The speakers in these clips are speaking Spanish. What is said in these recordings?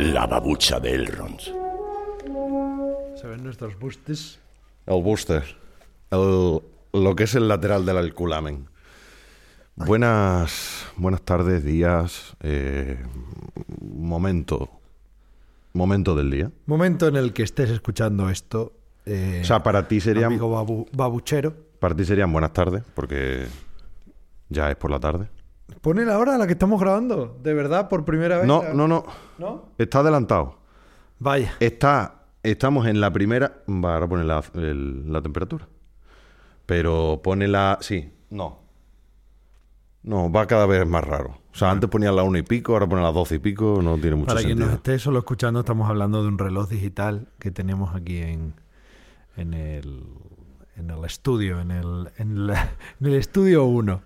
La babucha de Elrond. Se ven nuestros bustes. El booster. El- lo que es el lateral del alculamen. Buenas, buenas tardes, días. eh, momento. Momento del día. Momento en el que estés escuchando esto. eh, O sea, para ti serían, amigo babu- babuchero. para ti serían buenas tardes, porque ya es por la tarde. Pone la hora a la que estamos grabando. De verdad, por primera vez. No, no, no. ¿No? Está adelantado. Vaya. Está, estamos en la primera. Va, ahora pone la, el- la temperatura. Pero pone la. Sí, no. No, va cada vez más raro. O sea, antes ponía la una y pico, ahora pone las doce y pico, no tiene mucho Para quien sentido. nos esté solo escuchando, estamos hablando de un reloj digital que tenemos aquí en, en, el, en el estudio, en el, en la- en el estudio 1.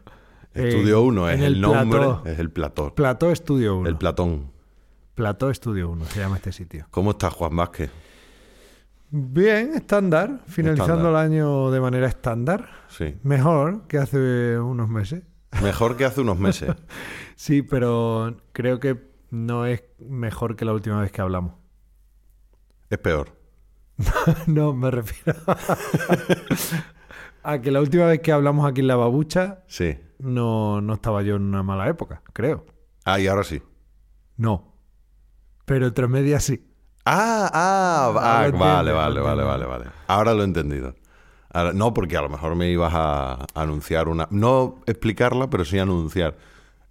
Estudio 1 es el, nombre, Plató, es el platón. Plató Estudio 1. El platón. Plató Estudio 1 se llama este sitio. ¿Cómo está Juan Vázquez? Bien, estándar. Finalizando Estándar. el año de manera estándar. Sí. Mejor que hace unos meses. Mejor que hace unos meses. Sí, pero creo que no es mejor que la última vez que hablamos. es peor. no, me refiero a que la última vez que hablamos aquí en la babucha Sí. No, no estaba yo en una mala época, creo. Ah, y ahora sí. No. Pero entre medias sí. Ah, ah, Ah, vale, vale, vale, vale, vale. Ahora lo he entendido. Ahora- no, porque a lo mejor me ibas a anunciar una... No explicarla, pero sí anunciar.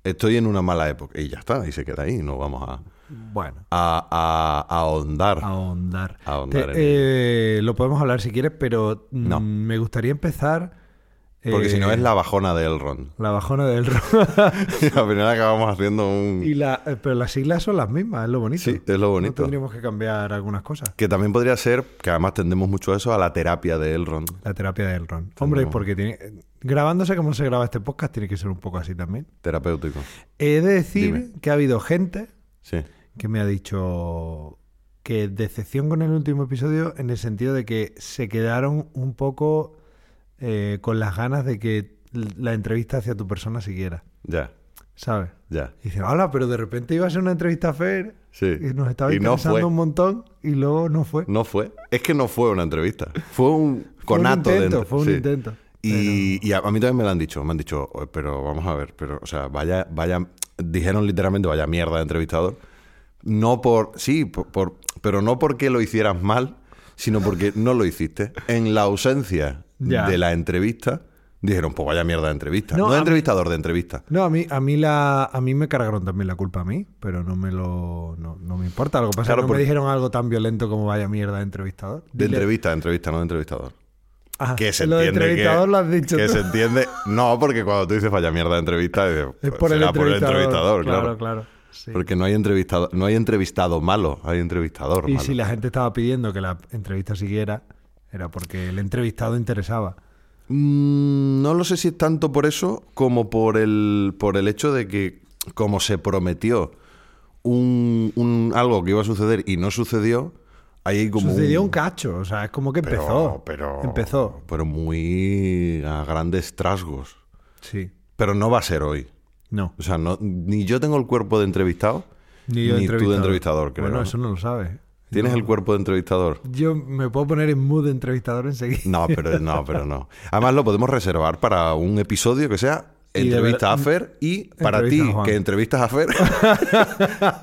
Estoy en una mala época. Y ya está, y se queda ahí. No vamos a, Bueno, a, a- a ahondar. ahondar. Ahondar Te- en eh, lo podemos hablar si quieres, pero mm, No. me gustaría empezar. Porque si no eh, es la bajona de Elrond. la bajona del ro- Y al final acabamos haciendo un... y la, eh, pero las siglas son las mismas, es lo bonito. Sí, es lo No bonito. tendríamos que cambiar algunas cosas. Que también podría ser, que además tendemos mucho a eso, a la terapia de Elrond. La terapia del ron. Hombre, porque tiene, grabándose como se graba este podcast, tiene que ser un poco así también. Terapéutico. He de decir Dime. que ha habido gente Sí. que me ha dicho que decepción con el último episodio en el sentido de que se quedaron un poco eh, con las ganas de que la entrevista hacia tu persona siguiera, Ya, ¿sabes? ya. Y dice, hola, pero de repente iba a ser una entrevista a Fer Sí. y nos estaba Y interesando un montón y luego no fue. No fue. Es que no fue una entrevista. Fue un Fue un conato intento, fue un Sí. intento. Y, y a, a mí también me lo han dicho. Me han dicho, "Oye, pero vamos a ver, pero, o sea, vaya, vaya, dijeron literalmente, vaya mierda de entrevistador. No por, sí, por, por- pero no porque lo hicieras mal, sino porque no lo hiciste. En la ausencia Ya. de la entrevista, dijeron, pues vaya mierda de entrevista. No, de mí- entrevistador, de entrevista. No, a mí, a mí la, a mí me cargaron también la culpa a mí, pero no me lo, no, no me importa. Lo que pasa es que no me dijeron algo tan violento como vaya mierda de entrevistador. De entrevista, de entrevista, no de entrevistador. Ah, Que se lo de entiende entrevistador que, lo has dicho que tú. se entiende. No, porque cuando tú dices vaya mierda de entrevista, dices, Es por el será entrevistador. por el entrevistador, claro, claro. claro. sí. Porque no hay entrevistado, no hay entrevistado malo, hay entrevistador Y malo. si la gente estaba pidiendo que la entrevista siguiera, era porque el entrevistado interesaba. Mm, no lo sé si es tanto por eso como por el, por el hecho de que, como se prometió un, un- algo que iba a suceder y no sucedió, ahí hay como Sucedió un, un cacho, o sea, es como que pero- empezó. Pero, Empezó. Pero muy a grandes trasgos. Sí, Pero no va a ser hoy. no. O sea, no, ni yo tengo el cuerpo de entrevistado, Ni, yo tú de entrevistador, creo. Bueno, ¿no? eso no lo sabes. ¿Tienes el cuerpo de entrevistador? Yo me puedo poner en mood de entrevistador enseguida. No, pero no, pero no. Además lo podemos reservar para un episodio que sea entrevista a Fer y para ti a que entrevistas a Fer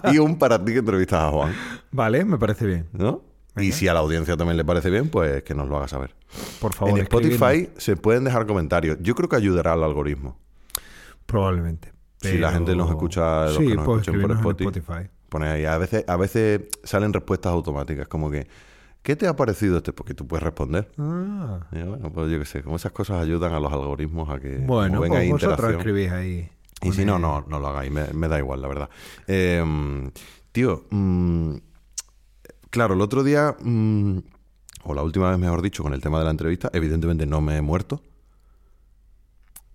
y un para ti que entrevistas a Juan, Vale, me parece bien. ¿no? Y si a la audiencia también le parece bien, pues que nos lo haga saber. Por favor, en. Spotify se pueden dejar comentarios. Yo creo que ayudará al algoritmo. Probablemente. Si la gente nos escucha, los sí, que nos puedes escuchen por escribirnos en Spotify. Spotify. Pone ahí, a veces, a veces salen respuestas automáticas, como que, ¿qué te ha parecido este? Porque tú puedes responder. Ah, Y bueno, pues yo qué sé, como esas cosas ayudan a los algoritmos a que bueno, como venga pues vosotros escribís ahí. Y si no, el- no, no lo hagáis, me, me da igual, la verdad. Eh, tío, mm, claro, el otro día, mm, o la última vez mejor dicho, con el tema de la entrevista, evidentemente no me he muerto,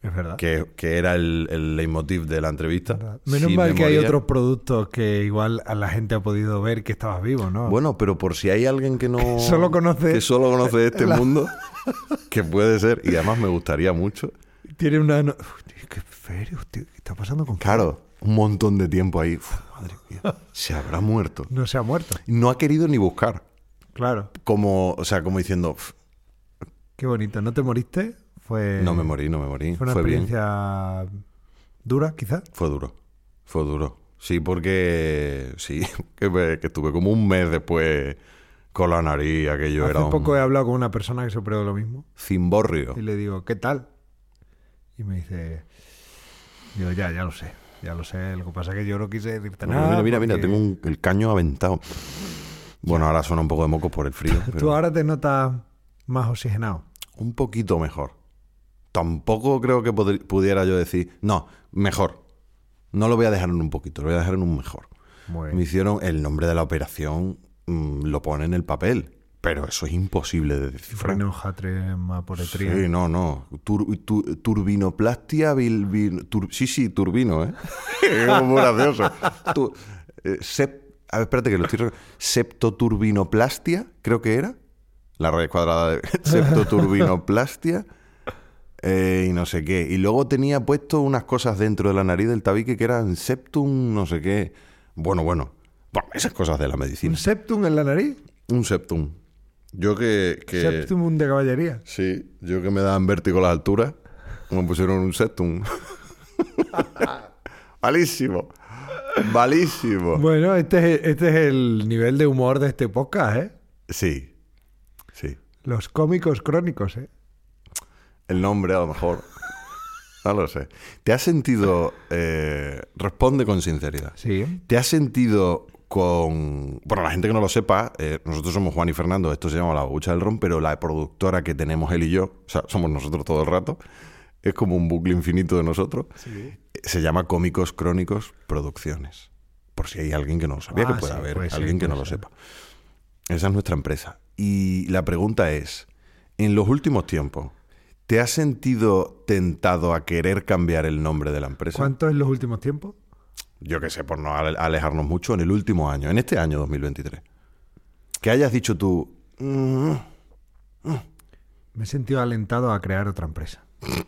Es verdad. que, que era el, el leitmotiv de la entrevista. Menos mal que hay otros productos que igual a la gente ha podido ver que estabas vivo, ¿no? Bueno, pero por si hay alguien que no... Solo conoce- Que solo conoce este la- mundo, que puede ser, y además me gustaría mucho. Tiene una... no- Uf, tío, qué feo, tío. ¿Qué está pasando con Claro, un montón de tiempo ahí. Uf, madre mía, se habrá muerto. No se ha muerto. No ha querido ni buscar. Claro. Como, o sea, como diciendo, "Uf, Qué bonito. ¿No te moriste? Fue, no me morí, no me morí. Fue una Fue bien. experiencia dura, quizás. Fue duro. Fue duro. Sí, porque sí, que, me- que estuve como un mes después con la nariz, aquello Hace era poco he hablado con una persona que se operó de lo mismo. cimborrio. Y le digo, ¿qué tal? Y me dice, digo, ya, ya lo sé. Ya lo sé. Lo que pasa es que yo no quise decirte Mira, nada. mira, mira, porque tengo un- el caño aventado. Bueno, ahora suena un poco de moco por el frío, Tú pero ahora te notas más oxigenado. un poquito mejor. Tampoco creo que pudiera yo decir, no, mejor. No lo voy a dejar en un poquito, lo voy a dejar en un mejor. Muy Me hicieron el nombre de la operación, mm, lo pone en el papel, pero eso es imposible de descifrar. Sí, no, no. Tur- tu- turbinoplastia, bil- bil- tur- sí, sí, turbino, ¿eh? es muy gracioso. Tu- eh, sep- a ver, espérate que lo estoy... Septoturbinoplastia, creo que era. La raíz cuadrada de septoturbinoplastia. Eh, y no sé qué. Y luego tenía puesto unas cosas dentro de la nariz del tabique que eran septum, no sé qué. Bueno, bueno. Bueno, esas cosas de la medicina. ¿Un septum en la nariz? Un septum. Yo que... que... Septum de caballería. Sí, yo que me daban vértigo las alturas, me pusieron un septum. Malísimo. Malísimo. Bueno, este es, este es el nivel de humor de este podcast, ¿eh? Sí, sí. Los cómicos crónicos, ¿eh? El nombre a lo mejor. No lo sé. ¿Te has sentido... eh, responde con sinceridad. Sí. ¿Te has sentido con... Bueno, la gente que no lo sepa, eh, nosotros somos Juan y Fernando, esto se llama La Babucha del Ron, pero la productora que tenemos él y yo, o sea, somos nosotros todo el rato, es como un bucle infinito de nosotros, eh, se llama Cómicos Crónicos Producciones. Por si hay alguien que no lo sabía, Ah, que pueda sí, haber alguien que no lo sepa. Esa es nuestra empresa. Y la pregunta es, en los últimos tiempos, ¿te has sentido tentado a querer cambiar el nombre de la empresa? ¿Cuánto en los últimos tiempos? yo qué sé, por no ale- alejarnos mucho, en el último año, en este año 2023. Que hayas dicho tú, "Mm, Me he sentido alentado a crear otra empresa. una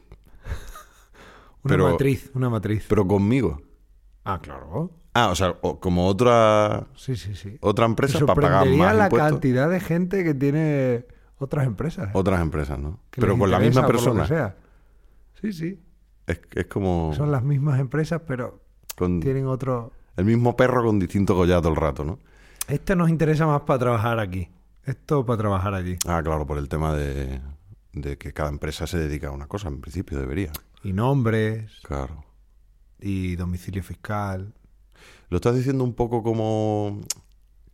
Pero- matriz, una matriz. pero conmigo. Ah, claro. Ah, o sea, o- como otra Sí, sí, sí. otra empresa para pagar más la impuestos. cantidad de gente que tiene otras empresas. ¿eh? Otras empresas, ¿no? Que Pero con la misma por lo que persona. sea. Sí, sí. Es, es como Son las mismas empresas, pero con tienen otro... el mismo perro con distinto collar todo el rato, ¿no? Este nos interesa más para trabajar aquí. Esto para trabajar allí. Ah, claro, por el tema de, de que cada empresa se dedica a una cosa, en principio debería. Y nombres, Claro. y domicilio fiscal. Lo estás diciendo un poco como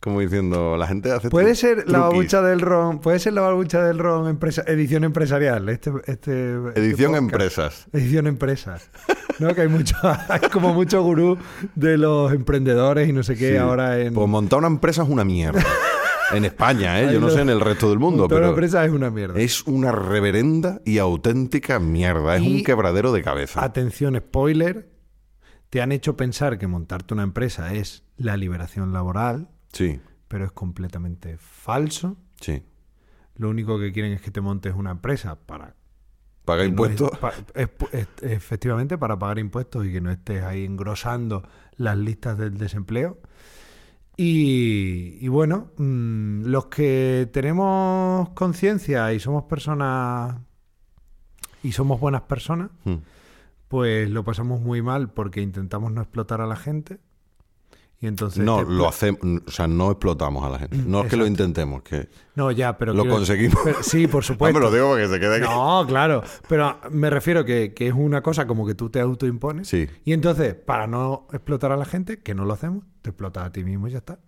como diciendo, la gente hace Puede ser la babucha del ron, puede ser la babucha del ron empresa, edición empresarial, este, este este Edición empresas. Edición empresas. ¿No? Que hay mucho, hay como mucho gurú de los emprendedores y no sé qué Sí. ahora en Pues montar una empresa es una mierda. en España, ¿eh? Yo no sé en el resto del mundo, toda la pero empresa es una mierda. es una reverenda y auténtica mierda. Es Y- un quebradero de cabeza. Atención, spoiler. Te han hecho pensar que montarte una empresa es la liberación laboral, Sí, pero es completamente falso. sí. Lo único que quieren es que te montes una empresa para Paga que no impuestos. es- pa- es- es- efectivamente para pagar impuestos y que no estés ahí engrosando las listas del desempleo. Y, y bueno, mm, los que tenemos conciencia y somos personas y somos buenas personas, Hmm. pues lo pasamos muy mal porque intentamos no explotar a la gente. Y entonces No, lo hacemos, o sea, no explotamos a la gente. No es que lo intentemos, que No, ya, pero lo quiero- conseguimos. pero- sí, por no supuesto. me lo digo porque se quede aquí. No, claro. Pero me refiero que, que es una cosa como que tú te autoimpones. Sí. Y entonces, para no explotar a la gente, que no lo hacemos, te explotas a ti mismo y ya está.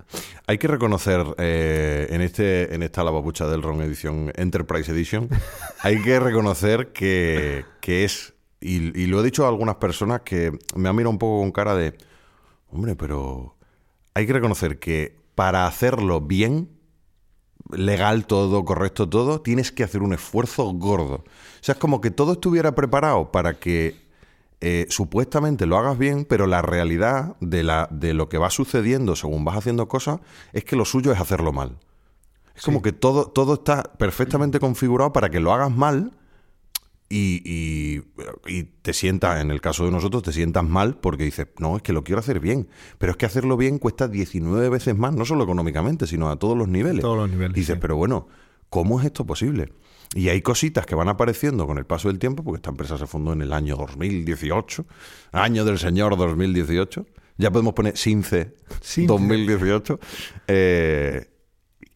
Hay que reconocer eh, en este en esta lavabucha del Ron edición Enterprise Edition, hay que reconocer que, que es y, y lo he dicho a algunas personas que me han mirado un poco con cara de hombre, pero hay que reconocer que para hacerlo bien, legal todo, correcto todo, tienes que hacer un esfuerzo gordo. O sea, es como que todo estuviera preparado para que eh, supuestamente lo hagas bien, pero la realidad de, la, de lo que va sucediendo según vas haciendo cosas es que lo suyo es hacerlo mal. Es como que todo, todo está perfectamente configurado para que lo hagas mal y, y- y te sientas, en el caso de nosotros, te sientas mal porque dices, no, es que lo quiero hacer bien. Pero es que hacerlo bien cuesta 19 veces más, no solo económicamente, sino a todos los niveles. Todos los niveles, Y dices, sí. pero bueno, ¿cómo es esto posible? Y hay cositas que van apareciendo con el paso del tiempo, porque esta empresa se fundó en el año 2018, año del señor 2018. Ya podemos poner Since Since. 2018. eh,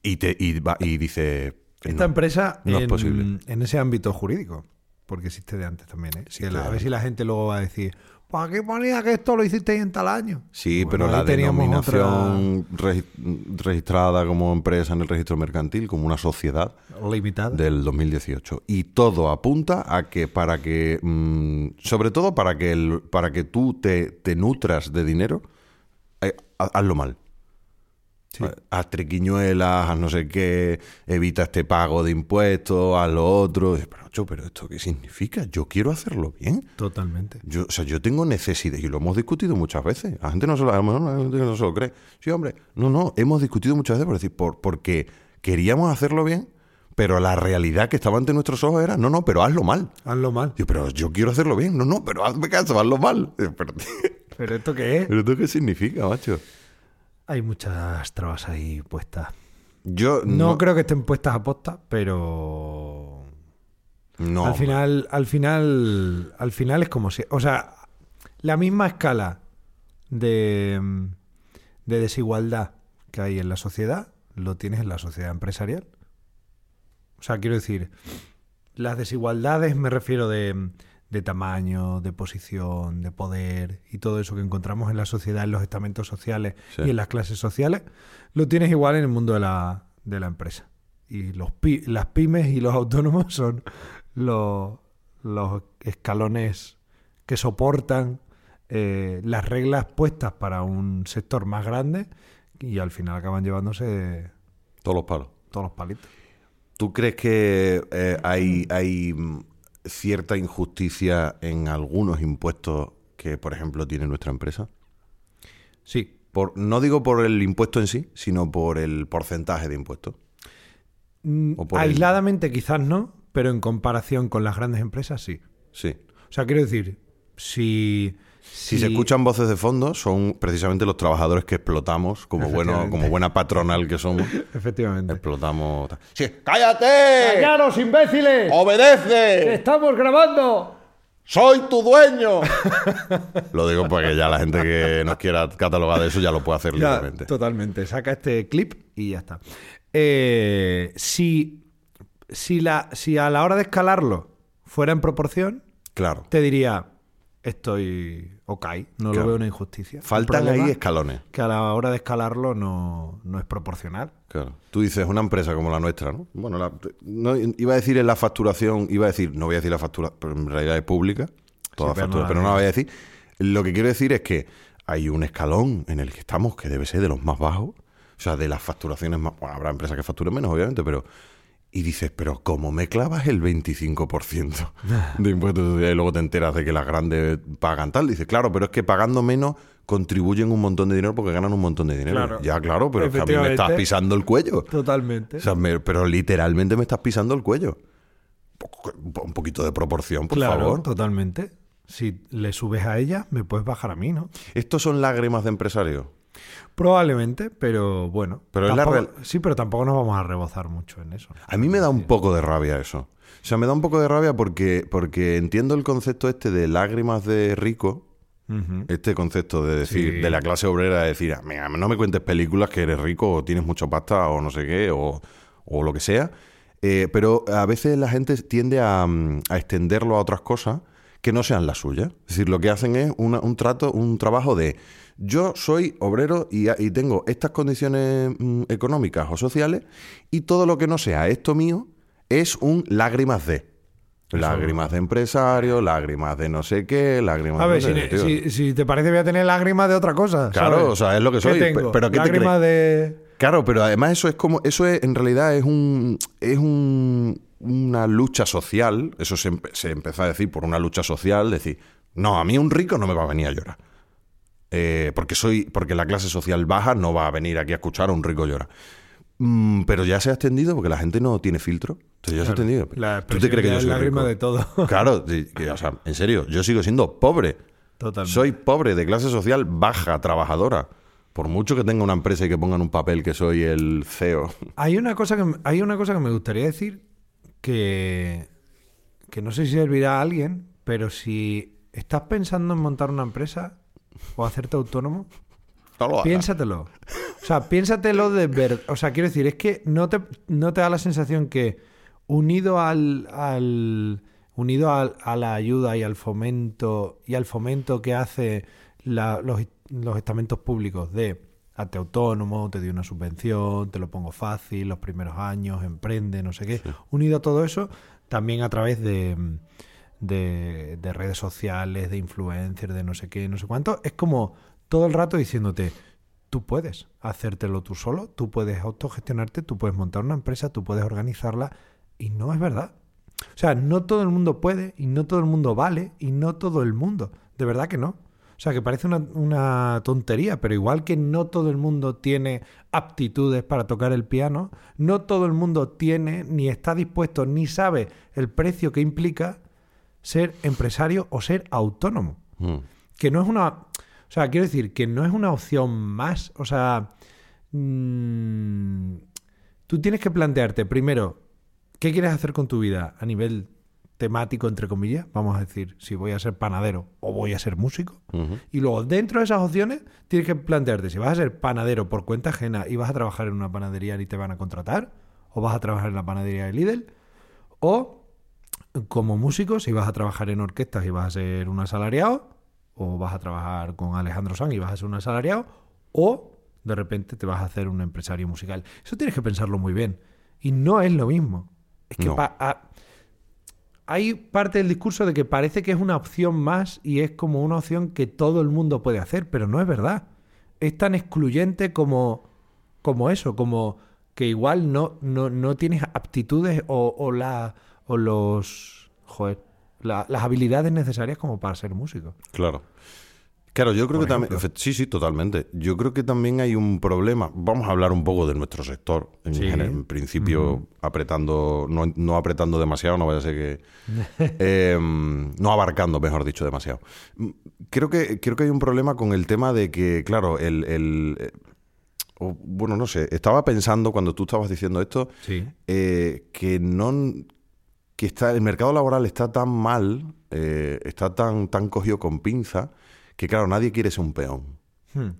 y, te, y, va- y dice... Esta no, empresa no es en, posible. en ese ámbito jurídico, porque existe de antes también. ¿eh? Sí, claro. A ver si la gente luego va a decir, ¿para qué ponía que esto lo hicisteis en tal año? Sí, Bueno, pero la otra denominación regi- registrada como empresa en el registro mercantil, como una sociedad limitada. del 2018. Y todo apunta a que para que, mm, sobre todo para que, el- para que tú te, te nutras de dinero, eh, ha- hazlo mal. Sí. Haz triquiñuelas, haz no sé qué, evita este pago de impuestos, haz lo otro. Pero, pero ¿esto qué significa? Yo quiero hacerlo bien. Totalmente. Yo, o sea, yo tengo necesidad, y lo hemos discutido muchas veces. La gente no se lo, a lo mejor la gente no se lo cree. Sí, hombre, no, no, hemos discutido muchas veces por decir, por, porque queríamos hacerlo bien, pero la realidad que estaba ante nuestros ojos era, no, no, pero hazlo mal. Hazlo mal. Digo, pero yo quiero hacerlo bien. No, no, pero hazme caso, hazlo mal. Pero, ¿Pero esto qué es? ¿pero esto qué significa, macho? Hay muchas trabas ahí puestas. Yo No, creo que estén puestas a posta, pero No, al final, al final, al final es como si, o sea, la misma escala de, de desigualdad que hay en la sociedad, lo tienes en la sociedad empresarial. O sea, quiero decir, las desigualdades me refiero de, de tamaño, de posición, de poder y todo eso que encontramos en la sociedad, en los estamentos sociales Sí. y en las clases sociales, lo tienes igual en el mundo de la, de la empresa. Y los pi- las pymes y los autónomos son los, los escalones que soportan eh, las reglas puestas para un sector más grande y al final acaban llevándose Todos los palos. todos los palitos. ¿Tú crees que eh, hay, hay cierta injusticia en algunos impuestos que, por ejemplo, tiene nuestra empresa? Sí, Por, no digo por el impuesto en sí, sino por el porcentaje de impuestos. Mm, el- Aisladamente quizás no, pero en comparación con las grandes empresas sí. Sí. O sea, quiero decir, si... Si se escuchan voces de fondo, son precisamente los trabajadores que explotamos, como, bueno, como buena patronal que somos. Efectivamente. Explotamos. Sí, ¡Cállate! ¡Callaros, imbéciles! ¡Obedece! ¡Estamos grabando! ¡Soy tu dueño! lo digo porque ya la gente que nos quiera catalogar de eso ya lo puede hacer Ya, libremente. totalmente. Saca este clip y ya está. Eh, si, si, la, si a la hora de escalarlo fuera en proporción, Claro. te diría, estoy ok, no Claro. lo veo una injusticia. Faltan ahí escalones. Que a la hora de escalarlo no, no es proporcional. Claro. Tú dices una empresa como la nuestra, ¿no? Bueno, la- no, iba a decir en la facturación, iba a decir, no voy a decir la factura, pero en realidad es pública, toda Sí, pero no factura, la pero no la voy a decir. Lo que quiero decir es que hay un escalón en el que estamos que debe ser de los más bajos, o sea, de las facturaciones más. Bueno, habrá empresas que facturen menos, obviamente, pero. Y dices, pero ¿cómo me clavas el 25% de impuestos y luego te enteras de que las grandes pagan tal? Dices, claro, pero es que pagando menos contribuyen un montón de dinero porque ganan un montón de dinero. Claro. Ya, claro, pero es que a mí me estás pisando el cuello. Totalmente. O sea, me- pero literalmente me estás pisando el cuello. Un poquito de proporción, por claro, favor. totalmente. Si le subes a ella, me puedes bajar a mí, ¿no? Estos son lágrimas de empresario. Probablemente, pero bueno. Pero es la real- Sí, pero tampoco nos vamos a rebozar mucho en eso. A mí me da un poco de rabia eso. O sea, me da un poco de rabia porque, porque entiendo el concepto este de lágrimas de rico. Este concepto de decir, Sí. de la clase obrera, de decir, "Ah, mira, no me cuentes películas que eres rico o tienes mucha pasta o no sé qué, o, o lo que sea. Eh, pero a veces la gente tiende a, mm, a extenderlo a otras cosas que no sean las suyas. Es decir, lo que hacen es una- un trato, un trabajo de yo soy obrero y, y tengo estas condiciones mm, económicas o sociales y todo lo que no sea esto mío es un lágrimas de. Lágrimas de empresario, lágrimas de no sé qué, lágrimas A ver, de... si, no sé, tío. si- si te parece, voy a tener lágrimas de otra cosa. Claro, ¿sabes? o sea, es lo que ¿Qué soy. tengo? Pero ¿qué te lágrimas de. Claro, pero además eso es como, eso es, en realidad es un, es un, una lucha social. Eso se, empe- se empezó a decir por una lucha social, decir, no, a mí un rico no me va a venir a llorar. Eh, porque soy, porque la clase social baja no va a venir aquí a escuchar a un rico llorar. Mm, pero ya se ha extendido porque la gente no tiene filtro. Entonces ya se ha extendido. La ¿Tú te crees que yo soy rico? de todo. Claro, o sea, en serio, yo sigo siendo pobre. Totalmente. Soy pobre, de clase social baja, trabajadora. Por mucho que tenga una empresa y que pongan un papel que soy el CEO. Hay una cosa que, hay una cosa que me gustaría decir que, que no sé si servirá a alguien, pero si estás pensando en montar una empresa o hacerte autónomo, No piénsatelo. O sea, piénsatelo de verdad. O sea, quiero decir, es que no te, no te da la sensación que unido al, al unido a la ayuda y al fomento y al fomento que hace la- los, los estamentos públicos de hazte autónomo, te doy una subvención, te lo pongo fácil, los primeros años, emprende, no sé qué. Unido a todo eso, también a través de, de, de redes sociales, de influencers, de no sé qué, no sé cuánto, es como todo el rato diciéndote, tú puedes hacértelo tú solo, tú puedes autogestionarte, tú puedes montar una empresa, tú puedes organizarla, y no es verdad. O sea, no todo el mundo puede y no todo el mundo vale y no todo el mundo. De verdad que no. O sea, que parece una, una tontería, pero igual que no todo el mundo tiene aptitudes para tocar el piano, no todo el mundo tiene, ni está dispuesto, ni sabe el precio que implica ser empresario o ser autónomo. Mm. Que no es una... O sea, quiero decir, que no es una opción más. O sea, mm, tú tienes que plantearte primero, ¿qué quieres hacer con tu vida a nivel temático, entre comillas? Vamos a decir, si voy a ser panadero o voy a ser músico. Y luego, dentro de esas opciones, tienes que plantearte si vas a ser panadero por cuenta ajena y vas a trabajar en una panadería y te van a contratar, o vas a trabajar en la panadería de Lidl, o como músico, si vas a trabajar en orquestas y vas a ser un asalariado, o vas a trabajar con Alejandro Sanz y vas a ser un asalariado, o de repente te vas a hacer un empresario musical. Eso tienes que pensarlo muy bien. Y no es lo mismo. Es que No. pa- a- hay parte del discurso de que parece que es una opción más y es como una opción que todo el mundo puede hacer, pero no es verdad. Es tan excluyente como, como eso, como que igual no, no, no tienes aptitudes o, la, o los... Las habilidades necesarias como para ser músico. Claro. Claro, yo creo que también. ejemplo. Sí, sí, totalmente. Yo creo que también hay un problema. Vamos a hablar un poco de nuestro sector. En, Sí. general, en principio, apretando, no, no apretando demasiado, no vaya a ser que. eh, no abarcando, mejor dicho, demasiado. Mm, Creo que, creo que hay un problema con el tema de que, claro, el. el, eh, o, bueno, no sé. Estaba pensando cuando tú estabas diciendo esto Sí. eh, que no que está el mercado laboral está tan mal eh, está tan tan cogido con pinza que claro nadie quiere ser un peón Hmm.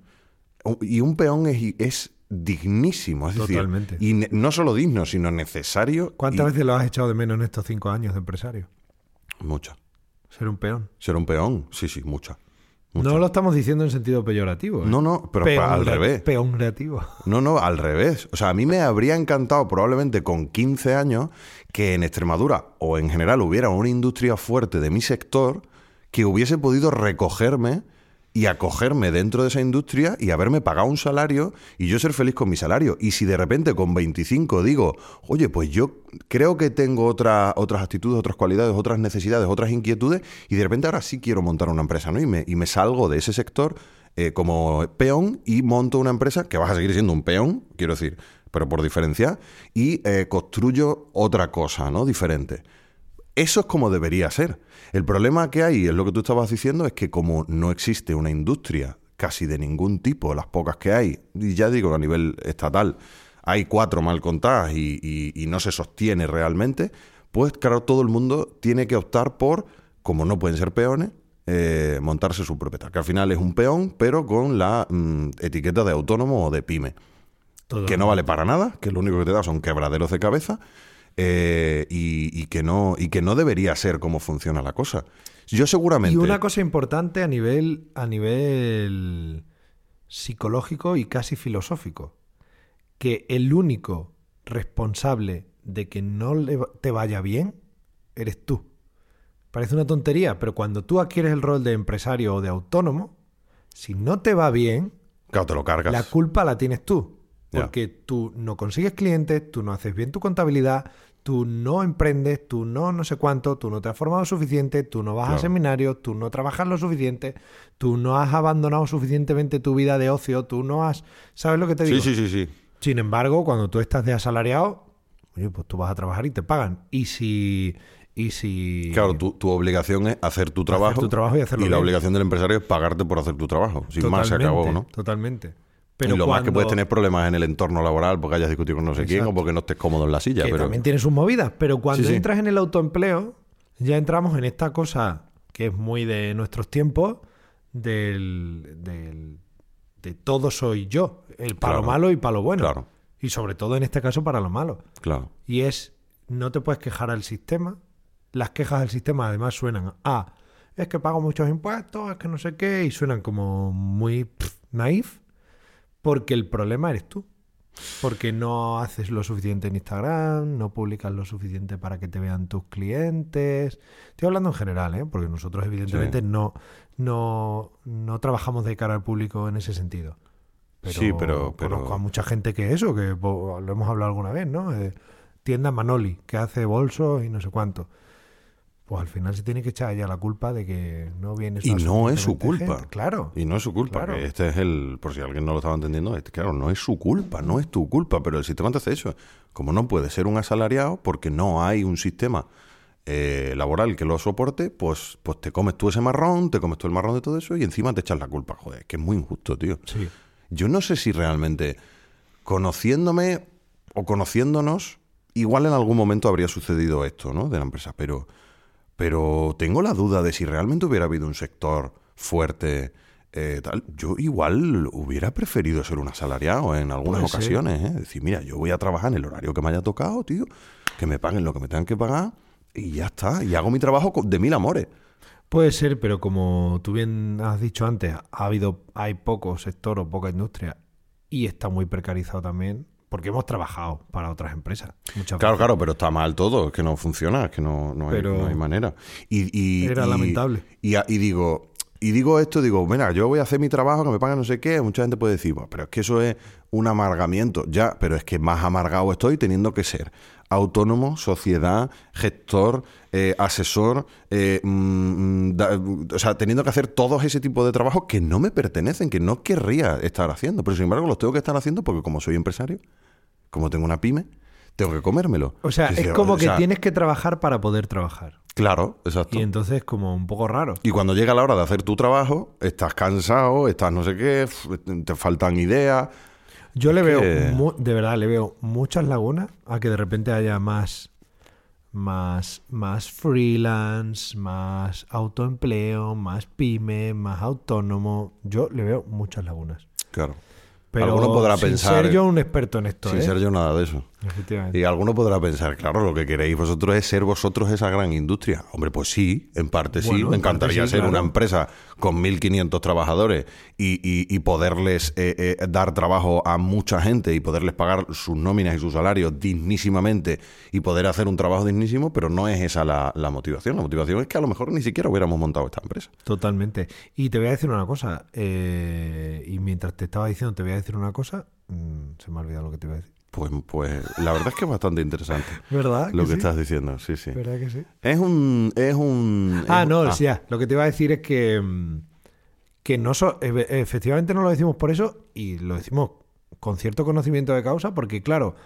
Y un peón es, es dignísimo es Totalmente. decir y no solo digno sino necesario ¿Cuántas y- veces lo has echado de menos en estos cinco años de empresario? muchas Ser un peón. ser un peón sí sí muchas No lo estamos diciendo en sentido peyorativo. ¿eh? no no pero Peón al revés Peón creativo. No, no, al revés. O sea, a mí me habría encantado probablemente con 15 años que en Extremadura o en general hubiera una industria fuerte de mi sector que hubiese podido recogerme y acogerme dentro de esa industria y haberme pagado un salario y yo ser feliz con mi salario. Y si de repente con 25 digo, oye, pues yo creo que tengo otra- otras actitudes, otras cualidades, otras necesidades, otras inquietudes y de repente ahora sí quiero montar una empresa, ¿no? Y me, y me salgo de ese sector eh, como peón y monto una empresa que vas a seguir siendo un peón, quiero decir, pero por diferencia, y eh, construyo otra cosa, ¿no? Diferente. Eso es como debería ser. El problema que hay, es lo que tú estabas diciendo, es que como no existe una industria casi de ningún tipo, las pocas que hay, y ya digo a nivel estatal, hay cuatro mal contadas y, y- y no se sostiene realmente, pues claro, todo el mundo tiene que optar por, como no pueden ser peones, eh, montarse su propiedad, que al final es un peón, pero con la mm, etiqueta de autónomo o de pyme que no vale para nada, que lo único que te da son quebraderos de cabeza eh, y, y que no, y que no debería ser como funciona la cosa. Yo seguramente... Y una cosa importante a nivel, a nivel psicológico y casi filosófico, que el único responsable de que no te vaya bien eres tú. Parece una tontería, pero cuando tú adquieres el rol de empresario o de autónomo, si no te va bien, Claro, te lo cargas. la culpa la tienes tú. Porque tú no consigues clientes, tú no haces bien tu contabilidad, tú no emprendes, tú no no sé cuánto, tú no te has formado suficiente, tú no vas a seminarios, tú no trabajas lo suficiente, tú no has abandonado suficientemente tu vida de ocio, tú no has... ¿Sabes lo que te digo? Sí, sí, sí, sí. Sin embargo, cuando tú estás de asalariado, oye, pues tú vas a trabajar y te pagan. Y si. Y si. Claro, tu, tu obligación es hacer tu trabajo. tu trabajo y hacerlo la bien. obligación del empresario es pagarte por hacer tu trabajo. Sin más se acabó, ¿no? Totalmente. Y lo más que puedes tener problemas en el entorno laboral porque hayas discutido con no sé quién o porque no estés cómodo en la silla. que pero también tiene sus movidas, pero cuando Sí, sí. entras en el autoempleo, ya entramos en esta cosa que es muy de nuestros tiempos, del, del- de todo soy yo, el para lo malo y para lo bueno. Claro. Y sobre todo en este caso para lo malo. Claro. Y es, no te puedes quejar al sistema. Las quejas del sistema además suenan a, es que pago muchos impuestos, es que no sé qué, y suenan como muy pff, naif, porque el problema eres tú. Porque no haces lo suficiente en Instagram, no publicas lo suficiente para que te vean tus clientes. Estoy hablando en general, ¿eh? porque nosotros evidentemente Sí. no, no, no trabajamos de cara al público en ese sentido. Pero Sí, pero- pero- conozco a mucha gente que eso, que lo hemos hablado alguna vez, ¿no? Eh, tienda Manoli, que hace bolsos y no sé cuánto. Pues al final se tiene que echar ya la culpa de que no viene Y no es su culpa. gente. Claro. Y no es su culpa. Claro. que este es el, por si alguien no lo estaba entendiendo, este, claro, no es su culpa, no es tu culpa, pero el sistema te hace eso. Como no puede ser un asalariado, porque no hay un sistema eh, laboral que lo soporte, pues, pues te comes tú ese marrón, te comes tú el marrón de todo eso y encima te echas la culpa. Joder, que es muy injusto, tío. Sí. Yo no sé si realmente, conociéndome o conociéndonos, igual en algún momento habría sucedido esto, ¿no? De la empresa, pero, pero tengo la duda de si realmente hubiera habido un sector fuerte. eh, tal, yo igual hubiera preferido ser un asalariado en algunas Puede ocasiones, ¿eh? Decir, mira, yo voy a trabajar en el horario que me haya tocado, tío, que me paguen lo que me tengan que pagar y ya está. Y hago mi trabajo de mil amores. Puede ser, pero como tú bien has dicho antes, ha habido, hay poco sector o poca industria y está muy precarizado también, porque hemos trabajado para otras empresas. Muchas Claro, veces. claro, pero está mal todo, es que no funciona, es que no, no, hay, Pero no hay manera. Y, y- era y- lamentable. Y, y digo, y digo esto, digo, mira, yo voy a hacer mi trabajo, que me pagan no sé qué, mucha gente puede decir, "Buah, pero es que eso es un amargamiento, ya, pero es que más amargado estoy teniendo que ser autónomo, sociedad, gestor, eh, asesor, eh, mm, da- o sea, teniendo que hacer todos ese tipo de trabajos que no me pertenecen, que no querría estar haciendo, pero sin embargo los tengo que estar haciendo porque como soy empresario, como tengo una pyme, tengo que comérmelo. O sea, es como o que tienes que trabajar para poder trabajar. Claro, exacto. Y entonces como un poco raro. Y cuando llega la hora de hacer tu trabajo, estás cansado, estás no sé qué, te faltan ideas. Yo le Es veo, de verdad, le veo muchas lagunas a que de repente haya más, más, más freelance, más autoempleo, más pyme, más autónomo. Yo le veo muchas lagunas. Claro. Pero Alguno podrá sin pensar- ser yo un experto en esto, Sin ¿eh? ser yo nada de eso. Efectivamente. Y alguno podrá pensar, claro, lo que queréis vosotros es ser vosotros esa gran industria. Hombre, pues sí, en parte sí. Bueno, Me encantaría sí, ser claro. una empresa con 1.500 trabajadores y, y- y poderles eh, eh, dar trabajo a mucha gente y poderles pagar sus nóminas y sus salarios dignísimamente y poder hacer un trabajo dignísimo, pero no es esa la, la motivación. La motivación es que a lo mejor ni siquiera hubiéramos montado esta empresa. Totalmente. Y te voy a decir una cosa. eh, y mientras te estaba diciendo, te voy a decir una cosa. mm, se me ha olvidado lo que te iba a decir. Pues, pues la verdad es que es bastante interesante ¿Verdad? lo que sí? estás diciendo. Sí, sí. ¿Verdad que sí? Es un... Es un Ah, no, sí, ya. Lo que te iba a decir es que, mm, que no so- e- efectivamente no lo decimos por eso y lo decimos con cierto conocimiento de causa porque, claro,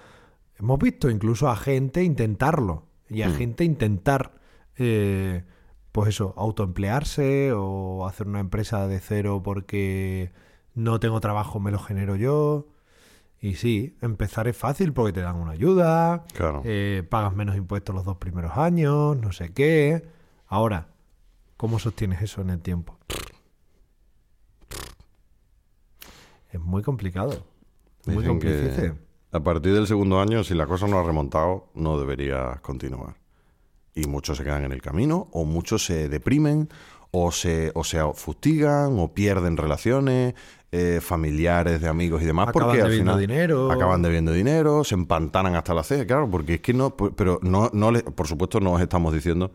hemos visto incluso a gente intentarlo y a Mm. gente intentar, eh, pues eso, autoemplearse o hacer una empresa de cero porque no tengo trabajo, me lo genero yo. Y sí, empezar es fácil porque te dan una ayuda, Claro. eh, pagas menos impuestos los dos primeros años, no sé qué. Ahora, ¿cómo sostienes eso en el tiempo? Es muy complicado. Muy Dicen que complicado. a partir del segundo año, si la cosa no ha remontado, no debería continuar. Y muchos se quedan en el camino, o muchos se deprimen, o se, o se fustigan, o pierden relaciones eh, familiares, de amigos y demás, Acaban porque al final dinero. acaban debiendo dinero, se empantanan hasta la ceja, claro, porque es que no, pero no, no le- por supuesto no os estamos diciendo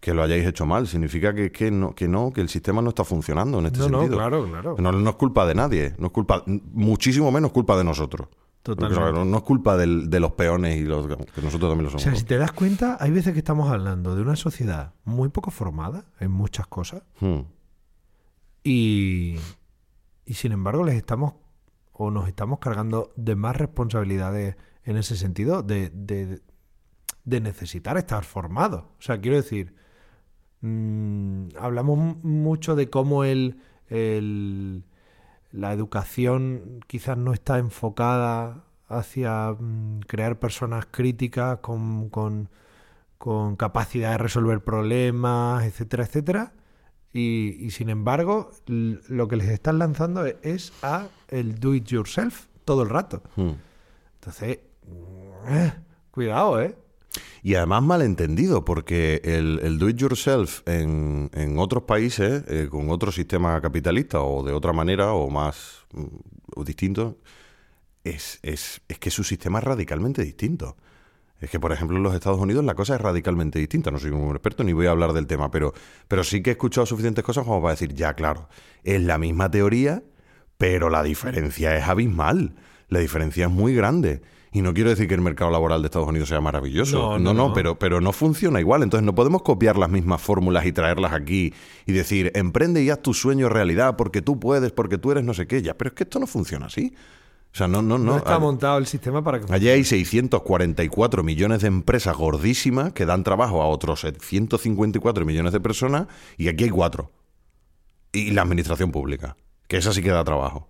que lo hayáis hecho mal, significa que, que no, que no, que el sistema no está funcionando en este No, no, sentido. claro, claro. No, no es culpa de nadie, no es culpa, muchísimo menos culpa de nosotros. Totalmente. O no, es culpa del- de los peones y los que nosotros también lo O somos. sea, si te das cuenta, hay veces que estamos hablando de una sociedad muy poco formada en muchas cosas Hmm. y, y sin embargo les estamos o nos estamos cargando de más responsabilidades en ese sentido, de, de, necesitar estar formados. O sea, quiero decir, mm, hablamos mucho de cómo el, el, la educación quizás no está enfocada hacia mm, crear personas críticas con, con, con capacidad de resolver problemas, etcétera, etcétera. Y, y, sin embargo, lo que les están lanzando e-, es a el do it yourself todo el rato. Hmm. Entonces, eh, cuidado, ¿eh? Y además malentendido, porque el, el do it yourself en, en otros países, eh, con otro sistema capitalista o de otra manera o más mm, o distinto, es, es, es que su sistema es radicalmente distinto. Es que, por ejemplo, en los Estados Unidos la cosa es radicalmente distinta. No soy un experto ni voy a hablar del tema, pero, pero sí que he escuchado suficientes cosas como para decir, ya, claro, es la misma teoría, pero la diferencia es abismal. La diferencia es muy grande. Y no quiero decir que el mercado laboral de Estados Unidos sea maravilloso. No, No, no. Pero, pero no funciona igual. Entonces no podemos copiar las mismas fórmulas y traerlas aquí y decir, emprende y haz tu sueño realidad porque tú puedes, porque tú eres no sé qué. Ya, pero es que esto no funciona así. O sea, no, no, no. No, está montado el sistema para que Allí hay 644 millones de empresas gordísimas que dan trabajo a otros 154 millones de personas y aquí hay cuatro. Y la administración pública, que esa sí que da trabajo.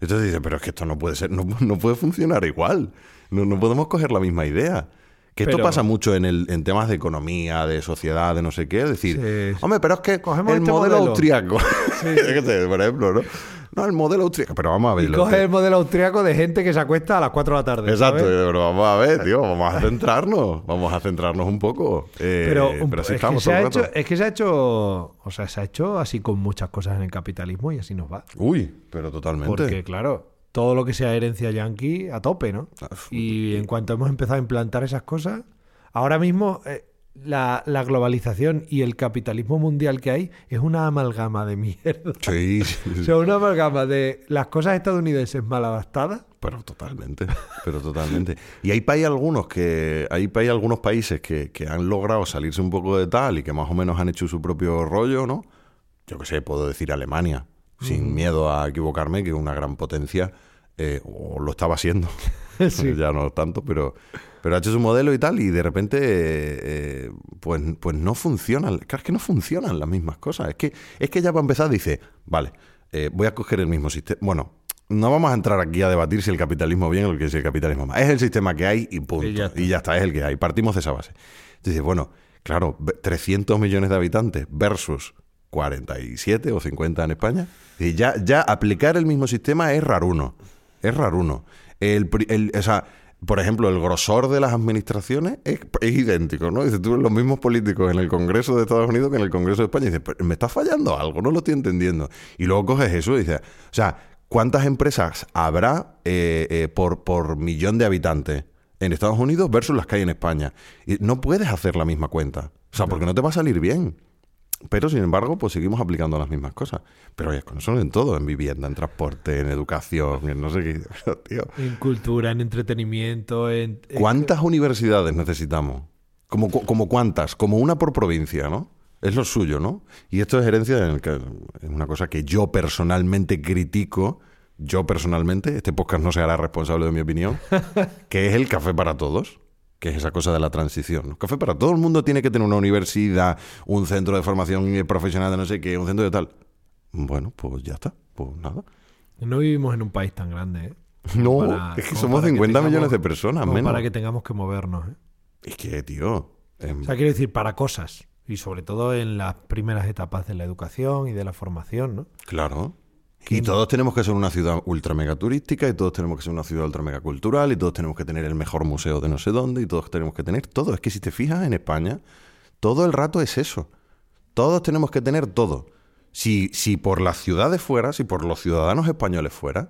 Entonces dice, pero es que esto no puede ser, no, no puede funcionar igual. No, no podemos coger la misma idea. Que esto pasa mucho en, el, en temas de economía, de sociedad, de no sé qué. Es decir, Sí, sí. hombre, pero es que Cogemos el este modelo, modelo. austriaco, qué sé, por ejemplo, ¿no? No, el modelo austriaco. Pero vamos a ver. Y coge que- el modelo austriaco de gente que se acuesta a las 4 de la tarde. Exacto, ¿sabes? pero vamos a ver, tío, vamos a centrarnos, vamos a centrarnos un poco. Eh, Pero, un- pero así es, que estamos se todo ha hecho, es que se ha hecho, o sea, se ha hecho así con muchas cosas en el capitalismo y así nos va. Uy, pero totalmente. Porque, claro, todo lo que sea herencia yankee a tope, ¿no? Ah, Y en cuanto hemos empezado a implantar esas cosas, ahora mismo eh, la, la globalización y el capitalismo mundial que hay es una amalgama de mierda. Sí. O sea, una amalgama de las cosas estadounidenses mal adaptadas. Pero totalmente, pero totalmente. Y hay, país algunos que hay, hay algunos países que, que han logrado salirse un poco de tal y que más o menos han hecho su propio rollo, ¿no? Yo que sé, puedo decir Alemania, sin miedo a equivocarme, que es una gran potencia, eh, o lo estaba siendo, Sí. ya no tanto, pero, pero ha hecho su modelo y tal, y de repente, eh, eh, pues, pues no funcionan, claro, es que no funcionan las mismas cosas. Es que, es que ya para empezar dice, vale, eh, voy a coger el mismo sistema. Bueno, no vamos a entrar aquí a debatir si el capitalismo bien o el que si el capitalismo mal. Es el sistema que hay y punto. Y ya está. Y ya está, es el que hay. Partimos de esa base. Entonces, bueno, claro, ve- 300 millones de habitantes versus 47 o 50 en España. Y ya, ya aplicar el mismo sistema es raruno. Es raruno. El, el- o sea, por ejemplo, el grosor de las administraciones es, es idéntico, ¿no? Dices, tú los mismos políticos en el Congreso de Estados Unidos que en el Congreso de España. Y dices, "Pero me está fallando algo, no lo estoy entendiendo. Y luego coges eso y dices, o sea, ¿cuántas empresas habrá eh, eh, por, por millón de habitantes en Estados Unidos versus las que hay en España? Y no puedes hacer la misma cuenta. O sea, porque no te va a salir bien. Pero, sin embargo, pues seguimos aplicando las mismas cosas. Pero oye, con eso en todo, en vivienda, en transporte, en educación, en no sé qué. Tío, En cultura, en entretenimiento, en... ¿cuántas universidades necesitamos? ¿Como, como cuántas? Como una por provincia, ¿no? Es lo suyo, ¿no? Y esto es herencia, en el que- es una cosa que yo personalmente critico, yo personalmente, este podcast no se hará responsable de mi opinión, que es el café para todos, que es esa cosa de la transición. Café para todo el mundo tiene que tener una universidad, un centro de formación profesional de no sé qué, un centro de tal. Bueno, pues ya está, pues nada. No vivimos en un país tan grande, ¿eh? No, Para- es que somos para 50 tengamos- millones de personas, menos. Para que tengamos que movernos, ¿eh? Es que, tío... em, O sea, quiero decir, para cosas. Y sobre todo en las primeras etapas de la educación y de la formación, ¿no? Claro. Y todos tenemos que ser una ciudad ultra mega turística, y todos tenemos que ser una ciudad ultra mega cultural, y todos tenemos que tener el mejor museo de no sé dónde, y todos tenemos que tener todo. Es que si te fijas en España, todo el rato es eso. Todos tenemos que tener todo. Si, si por las ciudades fuera, si por los ciudadanos españoles fuera,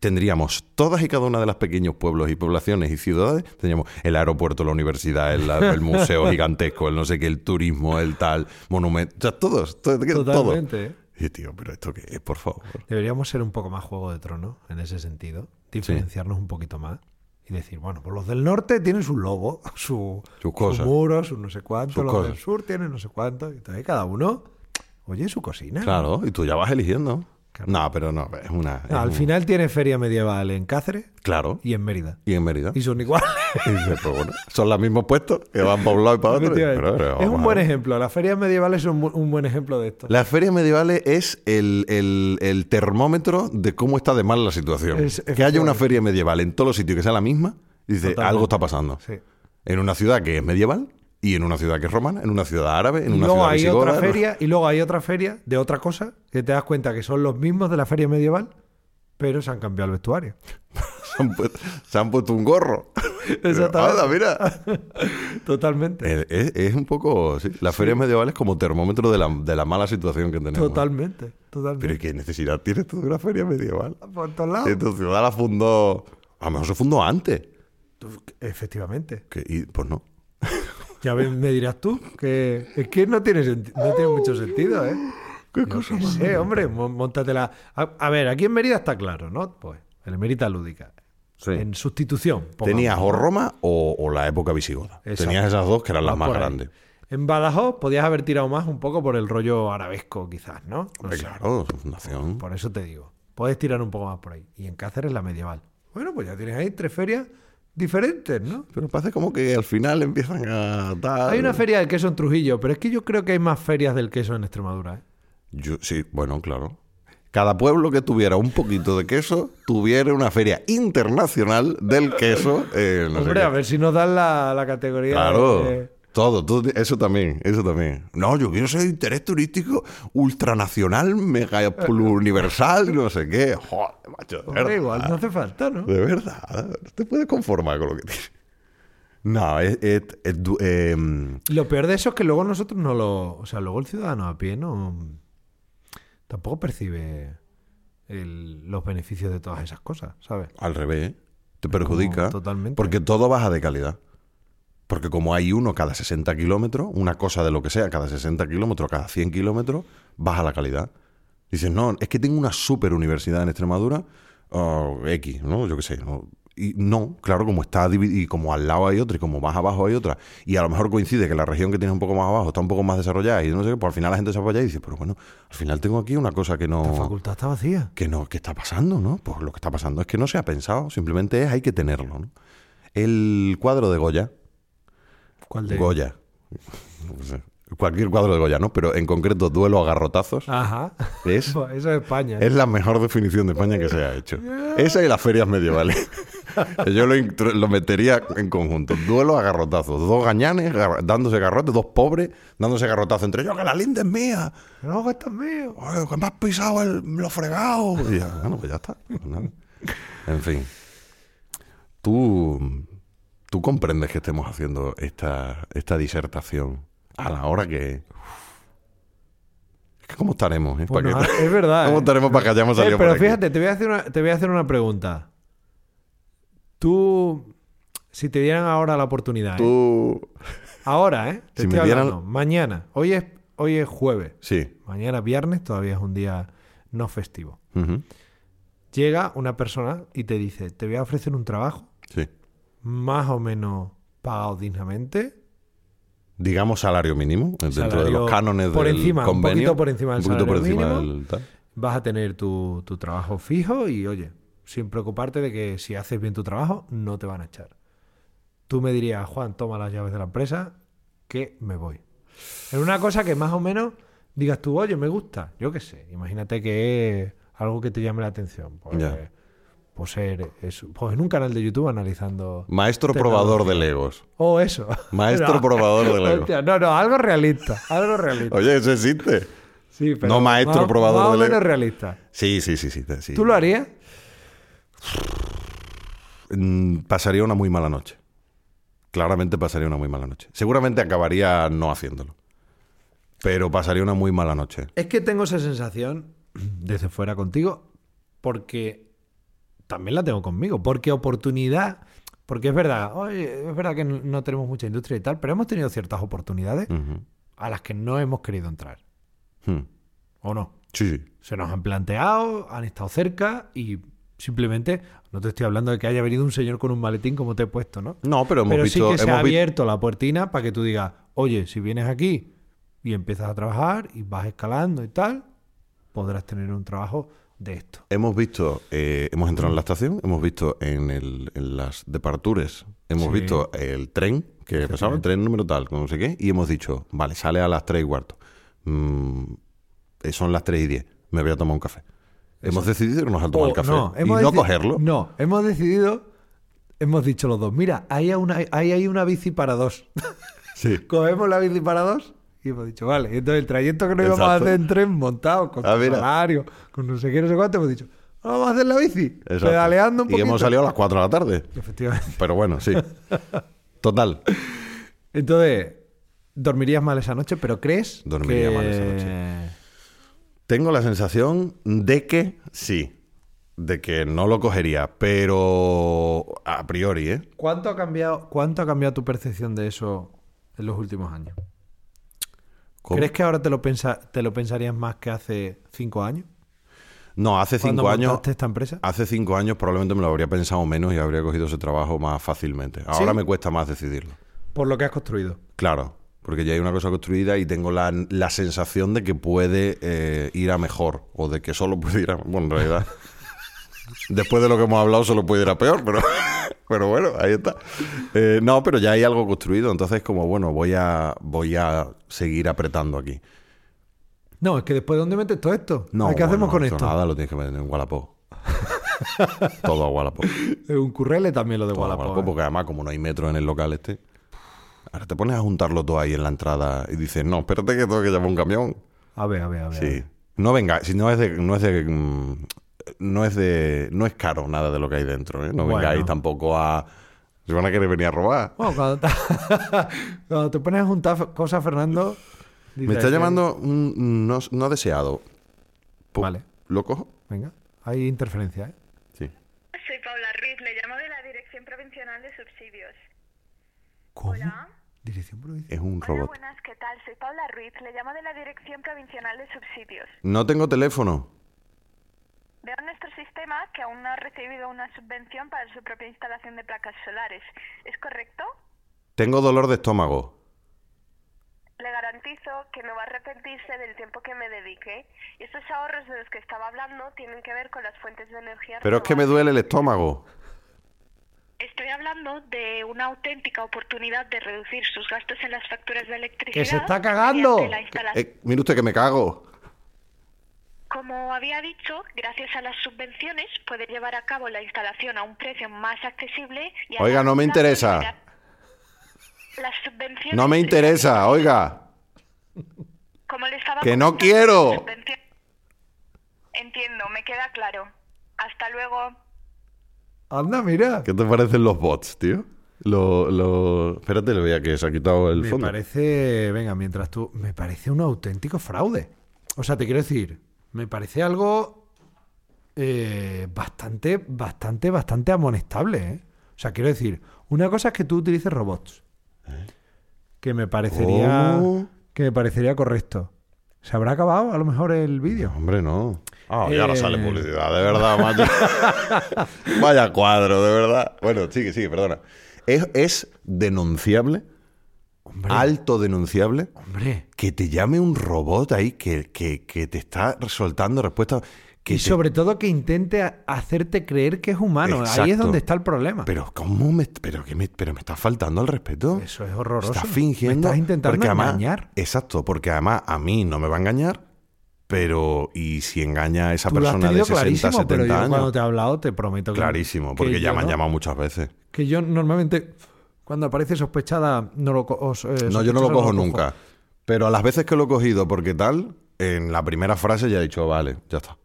tendríamos todas y cada una de las pequeños pueblos y poblaciones y ciudades, tendríamos el aeropuerto, la universidad, el, el museo gigantesco, el no sé qué, el turismo, el tal, monumento, o sea, todos, todo, todo. Totalmente, ¿eh? Y tío, pero esto qué es, por favor. Deberíamos ser un poco más Juego de Tronos en ese sentido. Diferenciarnos un poquito más. Y decir, bueno, pues los del norte tienen su logo, su, Sus cosas. muro, su no sé cuánto. Sus los cosas. del sur tienen no sé cuánto. Y entonces cada uno, oye, su cocina. Claro, y tú ya vas eligiendo. Claro. No, pero no, es una... No, es al un- final tiene feria medieval en Cáceres Claro. y en Mérida. Y en Mérida. Y son iguales. Y dices, pues bueno, son los mismos puestos que van para un lado y para otro. Efectivamente. Pero, pero es un buen ejemplo. Las ferias medievales son un buen ejemplo de esto. Las ferias medievales es el, el- el termómetro de cómo está de mal la situación. Es- que haya una feria medieval en todos los sitios que sea la misma, y dice, Totalmente. algo está pasando. Sí. En una ciudad que es medieval, y en una ciudad que es romana, en una ciudad árabe, en Y una luego ciudad hay visigoda. otra feria, y luego hay otra feria de otra cosa que te das cuenta que son los mismos de la feria medieval, pero se han cambiado el vestuario. Se han, pu- se han puesto un gorro. Exactamente. Anda, mira. Totalmente. Es, es un poco. Sí, las ferias medievales como termómetro de la, de la mala situación que tenemos. Totalmente. Totalmente. Pero ¿y qué necesidad tienes tú de una feria medieval? Por todos lados. Que tu ciudad la fundó. A lo mejor se fundó antes. Efectivamente. Que- y, pues no. Ya me, me dirás tú que es que no tiene, no tiene mucho sentido, ¿eh? ¿Qué qué sé, hombre, mo- móntatela. A, a ver, aquí en Mérida está claro, ¿no? Pues, el Emérita Lúdica. Sí. En sustitución. pongamos. Tenías o Roma o, o la época visigoda. Exacto. Tenías esas dos que eran las más grandes. En Badajoz podías haber tirado más un poco por el rollo arabesco, quizás, ¿no? No claro, su fundación. Por eso te digo. Puedes tirar un poco más por ahí. Y en Cáceres la medieval. Bueno, pues ya tienes ahí tres ferias diferentes, ¿no? Pero parece como que al final empiezan a dar. Hay una feria del queso en Trujillo, pero es que yo creo que hay más ferias del queso en Extremadura. ¿eh? Yo, sí, bueno, claro. Cada pueblo que tuviera un poquito de queso tuviera una feria internacional del queso. eh, no Hombre, a ver si nos dan la, la categoría. Claro. de- Todo, todo, eso también, eso también. No, yo quiero ser interés turístico ultranacional, mega universal, no sé qué. Joder, macho, de verdad. igual no hace falta, ¿no? De verdad, no te puedes conformar con lo que tienes. No, es, es- em, Lo peor de eso es que luego nosotros no lo. O sea, luego el ciudadano a pie no. Tampoco percibe el- los beneficios de todas esas cosas, ¿sabes? al revés, te perjudica. Como totalmente. Porque todo baja de calidad. Porque como hay uno cada 60 kilómetros, una cosa de lo que sea, cada 60 kilómetros, cada 100 kilómetros, baja la calidad. Dices, no, es que tengo una super universidad en Extremadura, o X, ¿no? Yo qué sé. ¿no? Y no, claro, como está y como al lado hay otra, y como más abajo hay otra, y a lo mejor coincide que la región que tienes un poco más abajo está un poco más desarrollada, y no sé qué, pues al final la gente se apoya y dice, pero bueno, al final tengo aquí una cosa que La no facultad está vacía. que no, ¿qué está pasando, no? Pues lo que está pasando es que no se ha pensado, simplemente es hay que tenerlo, ¿no? El cuadro de Goya, ¿Cuál de? Goya, no sé, cualquier cuadro de Goya, ¿no? Pero en concreto duelo a garrotazos, Ajá. es, Eso es España. ¿eh? es la mejor definición de España que se ha hecho. Esa y las ferias medievales. Yo lo, metería en conjunto. Duelo a garrotazos. Dos gañanes gar- dándose garrotes, dos pobres dándose garrotazos entre ellos. ¡Que la linda es mía! No, que esto es mío. Oye, que me has pisado el, lo fregado. Y ya, bueno, pues ya está. Pues. En fin. Tú, tú comprendes que estemos haciendo esta, esta disertación a la hora que. Es que ¿Cómo estaremos? eh? ¿Para qué- es verdad. ¿Cómo ¿eh? estaremos para que hayamos Eh, salido pero por aquí? fíjate, te voy, a hacer una, te voy a hacer una pregunta. Tú, si te dieran ahora la oportunidad, ¿eh? Tú. ahora, ¿eh? Te Si me estoy dieran- hablando, mañana, hoy es, hoy es jueves, Sí. mañana viernes, todavía es un día no festivo. Llega una persona y te dice, te voy a ofrecer un trabajo Sí. Más o menos pagado dignamente, Digamos salario mínimo, dentro de los cánones por del encima, un convenio. poquito por encima del Un por salario encima mínimo. del tal. vas a tener tu, tu trabajo fijo y, oye, sin preocuparte de que si haces bien tu trabajo, no te van a echar. Tú me dirías, Juan, toma las llaves de la empresa, que me voy. En una cosa que más o menos digas tú, oye, me gusta. Yo qué sé, imagínate que es algo que te llame la atención. Pues. Pues ser. Pues en un canal de YouTube analizando. Maestro Tecnología. probador de Legos. O eso. Maestro No. probador de Lego. Hostia, no, no, algo realista. Algo realista. Oye, eso existe. Sí, pero no maestro más- probador más de Lego. menos realista. Sí, sí, sí, sí. sí. ¿Tú lo harías? Mm, Pasaría una muy mala noche. Claramente pasaría una muy mala noche. Seguramente acabaría no haciéndolo. Pero pasaría una muy mala noche. Es que tengo esa sensación desde fuera contigo porque también la tengo conmigo. Porque oportunidad, porque es verdad, oye, es verdad que no- tenemos mucha industria y tal, pero hemos tenido ciertas oportunidades a las que no hemos querido entrar. Hmm. ¿O no? Sí, sí. Se nos han planteado, han estado cerca y simplemente, no te estoy hablando de que haya venido un señor con un maletín como te he puesto, ¿no? No, pero hemos Pero visto. sí que se ha abierto la puertina para que tú digas, oye, si vienes aquí y empiezas a trabajar y vas escalando y tal, podrás tener un trabajo de esto. Hemos visto, eh, hemos entrado en la estación, hemos visto en, el, en las departures, hemos Sí. visto el tren, que pasaba, el tren número tal, con no sé qué, y hemos dicho, vale, sale a las 3 y cuarto. Mm, eh, son las 3 y 10, me voy a tomar un café. Hemos decidido irnos a tomar O el café no, y no cogerlo. No, hemos decidido, hemos dicho los dos, mira, hay una, hay, hay una bici para dos. Sí. Cogemos la bici para dos y hemos dicho, vale, entonces el trayecto que nos íbamos a hacer en tren montado, con Ah, salario, con no sé qué, no sé cuánto, hemos dicho, vamos a hacer la bici, Exacto. pedaleando un Y poquito. hemos salido a las 4 de la tarde. Efectivamente. Pero bueno, sí. Total. Entonces, dormirías mal esa noche, pero crees Dormiría que... mal esa noche. Tengo la sensación de que sí. De que no lo cogería, pero a priori, ¿eh? ¿Cuánto ha cambiado, cuánto ha cambiado tu percepción de eso en los últimos años? ¿Cómo? ¿Crees que ahora te lo, pensa, te lo pensarías más que hace cinco años? No, hace cinco años. esta empresa? Hace cinco años probablemente me lo habría pensado menos y habría cogido ese trabajo más fácilmente. Ahora ¿Sí? me cuesta más decidirlo. Por lo que has construido. Claro, porque ya hay una cosa construida y tengo la, la sensación de que puede eh, ir a mejor o de que solo puede ir a... Bueno, en realidad, después de lo que hemos hablado solo puede ir a peor, pero, pero bueno, ahí está. Eh, no, pero ya hay algo construido, entonces como, bueno, voy a, voy a seguir apretando aquí. No, es que después, ¿dónde metes todo esto? No, ¿Qué hacemos bueno, con esto? Nada, lo tienes que meter en Wallapop. Todo a Wallapop. Es un currele también lo de Todo a Wallapop. Wallapop, ¿eh? porque además como no hay metro en el local este... Ahora te pones a juntarlo todo ahí en la entrada y dices, no, espérate que tengo que llamar un camión. A ver, a ver, a ver. a Sí. ver. No venga, si no es de, no es de, mm, no es de, no es caro nada de lo que hay dentro, ¿eh? No Bueno. vengáis tampoco a, se van a querer venir a robar. Bueno, cuando te, cuando te pones a juntar cosas, Fernando... Me está llamando un no, no deseado. Po- Vale. ¿Lo cojo? Venga, hay interferencia, ¿eh? Sí. Soy Paula Ruiz, le llamo de la Dirección Provincial de Subsidios. ¿Cómo? Hola. Dirección provincial. Es un Hola, robot. buenas, ¿qué tal? Soy Paula Ruiz, le llamo de la Dirección Provincial de Subsidios. No tengo teléfono. Veo en nuestro sistema que aún no ha recibido una subvención para su propia instalación de placas solares. ¿Es correcto? Tengo dolor de estómago. Le garantizo que no va a arrepentirse del tiempo que me dedique. Y estos ahorros de los que estaba hablando tienen que ver con las fuentes de energía. Pero es que me duele el estómago. Estoy hablando de una auténtica oportunidad de reducir sus gastos en las facturas de electricidad. ¡Que se está cagando! mediante la instalación. Eh, mire usted que me cago. Como había dicho, gracias a las subvenciones puede llevar a cabo la instalación a un precio más accesible. Y a Oiga, no me interesa. Las subvenciones. No me interesa, oiga. Como le estaba Que no quiero. Entiendo, me queda claro. Hasta luego. Anda, mira. ¿Qué te parecen los bots, tío? Lo, lo... Espérate, le voy a que se ha quitado el Me fondo. parece, venga, mientras tú, me parece un auténtico fraude. O sea, te quiero decir, me parece algo eh, bastante, bastante, bastante amonestable. ¿eh? O sea, quiero decir, una cosa es que tú utilices robots, que me parecería, que me parecería correcto. ¿Se habrá acabado a lo mejor el vídeo? Hombre, no. Ah, y ahora Eh. sale publicidad, de verdad, macho. Vaya cuadro, de verdad. Bueno, sigue, sigue, perdona. Es, es denunciable, Hombre, alto denunciable, hombre. que te llame un robot ahí que, que, que te está soltando respuestas. Que Y te- sobre todo que intente hacerte creer que es humano. Ahí es donde está el problema. Pero, ¿cómo me, pero, que me, pero me está faltando al respeto? Eso es horroroso. Está Me fingiendo. estás intentando además- engañar. Exacto, porque además a mí no me va a engañar, pero ¿y si engaña a esa Tú persona de tenido 60, clarísimo, 70 pero yo años? cuando te he hablado te prometo que Clarísimo, que porque ya me han no. llamado muchas veces. Que yo normalmente cuando aparece sospechada no lo os- eh, No, yo no lo cojo nunca. Pero a las veces que lo he cogido porque tal, en la primera frase ya he dicho, vale, ya está.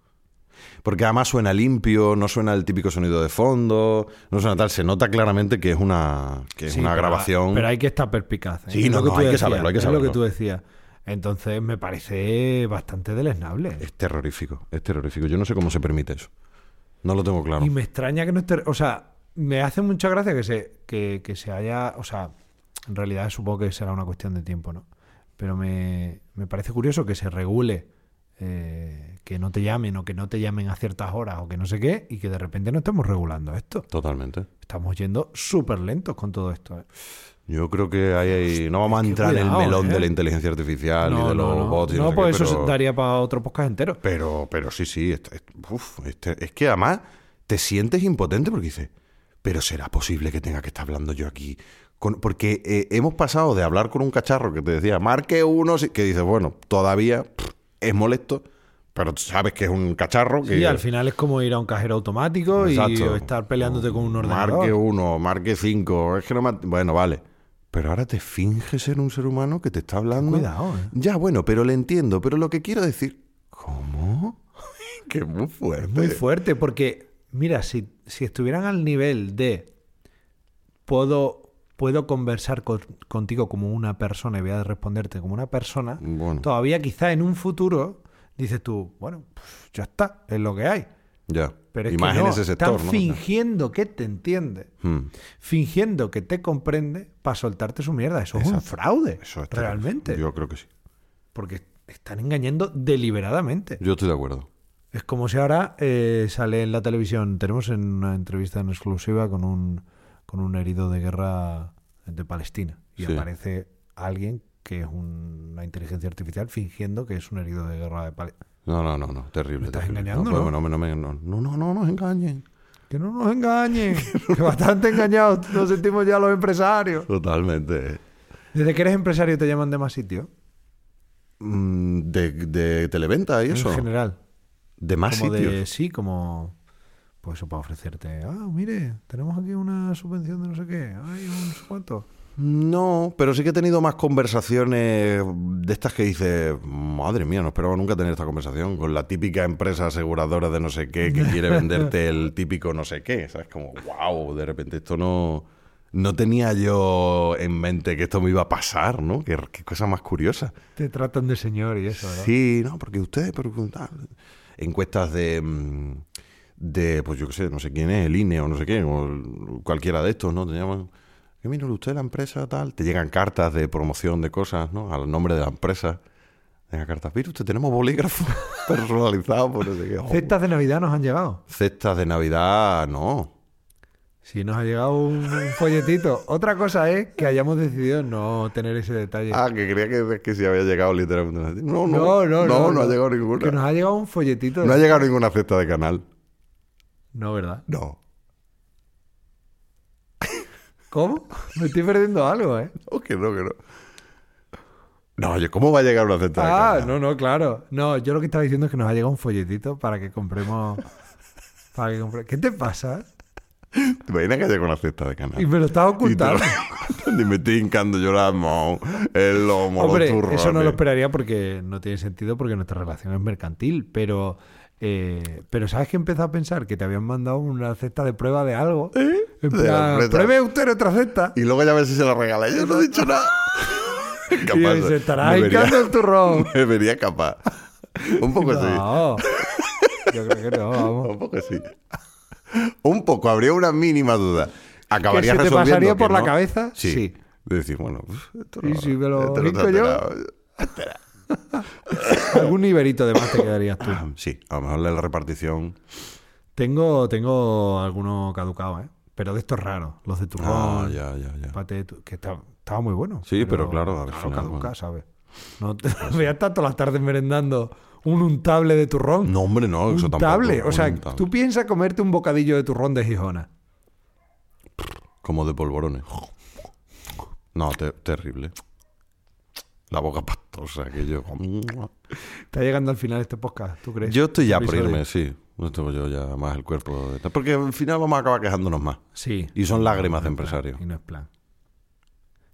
Porque además suena limpio, no suena el típico sonido de fondo, no suena tal. Se nota claramente que es una, que es Sí, una pero- grabación. Pero hay que estar perspicaz. ¿eh? Sí, Es no, lo que no, tú hay que saberlo, hay que es lo saberlo. que tú decías. Entonces me parece bastante deleznable. Es terrorífico, es terrorífico. Yo no sé cómo se permite eso. No lo tengo claro. Y me extraña que no esté. O sea, me hace mucha gracia que se, que, que se haya. O sea, en realidad supongo que será una cuestión de tiempo, ¿no? Pero me, me parece curioso que se regule eh, que no te llamen o que no te llamen a ciertas horas o que no sé qué y que de repente no estemos regulando esto. Totalmente. Estamos yendo súper lentos con todo esto. ¿eh? Yo creo que hay- no vamos a entrar en el melón ¿eh? de la inteligencia artificial y No, de los no, no. bots. y No, sé pues qué, eso pero- daría para otro podcast entero. Pero, pero sí, sí. este- este- uf, este- es que además te sientes impotente porque dices, pero ¿será posible que tenga que estar hablando yo aquí? Con- porque eh, hemos pasado de hablar con un cacharro que te decía, marque uno, sí", que dices, bueno, todavía pff, es molesto, pero sabes que es un cacharro que... Sí, al final es como ir a un cajero automático y estar peleándote con un ordenador. Marque uno, marque cinco. Es que no me- Bueno, vale. Pero ahora te finge ser un ser humano que te está hablando. Cuidado, ¿eh? Ya, bueno, pero le entiendo. Pero lo que quiero decir. ¿Cómo? que es muy fuerte. Muy fuerte, porque, mira, si, si estuvieran al nivel de puedo, puedo conversar con- contigo como una persona y voy a responderte como una persona, Bueno. todavía quizá en un futuro dices tú, bueno, pues ya está, es lo que hay. Ya. Pero es y más que en no, ese sector, están ¿no? fingiendo que te entiende, Hmm. fingiendo que te comprende para soltarte su mierda. Eso es un fraude, Eso es realmente. Yo creo que sí. Porque están engañando deliberadamente. Yo estoy de acuerdo. Es como si ahora eh, sale en la televisión, tenemos en una entrevista en exclusiva con un, con un herido de guerra de Palestina y Sí. aparece alguien que es un- una inteligencia artificial fingiendo que es un herido de guerra de Palestina. No, no, no, no. Terrible. Me estás terrible. engañando, no, ¿no? pues, no, no, me- no, no, no, no nos engañen. Que no nos engañen, que bastante engañados nos sentimos ya los empresarios. Totalmente. Desde que eres empresario te llaman de más sitios, Mm, De, de televenta y eso. en general. De más como sitios. de sí, como pues eso para ofrecerte, ah, mire, tenemos aquí una subvención de no sé qué, ay, un no sé cuánto. No, pero sí que he tenido más conversaciones de estas que dices, madre mía, no esperaba nunca tener esta conversación con la típica empresa aseguradora de no sé qué que quiere venderte el típico no sé qué. ¿Sabes? Como, wow, de repente esto no. No tenía yo en mente que esto me iba a pasar, ¿no? Qué, qué cosa más curiosa. Te tratan de señor y eso, ¿verdad? Sí, no, porque ustedes, pero tal, encuestas de, mm, de, pues yo qué sé, no sé quién es, el INE o no sé qué, o cualquiera de estos, ¿no? Te llaman, que mire usted la empresa tal, te llegan cartas de promoción de cosas, ¿no? Al nombre de la empresa. Venga, cartas, mire usted, tenemos bolígrafos personalizados por no sé qué. Oh, Cestas de Navidad nos han llegado. Cestas de Navidad, no. Sí, nos ha llegado un, un folletito. Otra cosa es que hayamos decidido no tener ese detalle. Ah, que creía que, que sí había llegado literalmente. No, no, no, no, no, no, ha llegado ninguna. Que nos ha llegado un folletito. No ha llegado ninguna cesta de canal. No, ¿verdad? No. ¿Cómo? Me estoy perdiendo algo, ¿eh? No, que no, que no. No, oye, ¿cómo va a llegar una cesta de Ah, canal? no, no, claro. No, yo lo que estaba diciendo es que nos ha llegado un folletito para que compremos. Para que compre... ¿Qué te pasa? ¿Te imaginas que llega una cesta de canal? Y me lo estaba Y ocultando. lo- Y me estoy hincando yo la mano, el lomo, Hombre, los turrones. eso no lo esperaría porque no tiene sentido porque nuestra relación es mercantil, pero eh, pero ¿sabes que empezó a pensar? Que te habían mandado una cesta de prueba de algo. ¿Eh? La plan, pruebe usted otra cesta. Y luego ya ves si se la regala. Yo no he dicho nada. Y se estará hincando el turrón. Me vería capaz. Un poco sí. No, yo creo que no, vamos. Un poco sí. Un poco, habría una mínima duda. Acabaría ¿Que se te pasaría por la cabeza? Sí. Sí. De decir, bueno, esto ¿Y si me lo hinco yo? Algún nivelito de más te quedarías tú. Sí, a lo mejor la repartición. Tengo, tengo alguno caducado, ¿eh? Pero de estos raros, los de turrón. Ah, ya, ya, ya. Pate que estaba muy bueno. Sí, pero claro, al final, caduca, bueno. ¿sabes? No te veas tanto las tardes merendando un untable de turrón. No, hombre, no, eso tampoco. untable. O sea, untable. tú piensas comerte un bocadillo de turrón de Gijona. Como de polvorones. No, te- terrible. La boca pastosa que yo. Está llegando al final este podcast, ¿tú crees? Yo estoy ya por irme, sí. No tengo yo ya más el cuerpo. de- Porque al final vamos a acabar quejándonos más. Sí. Y son lágrimas de No es plan, empresario. Y no es plan.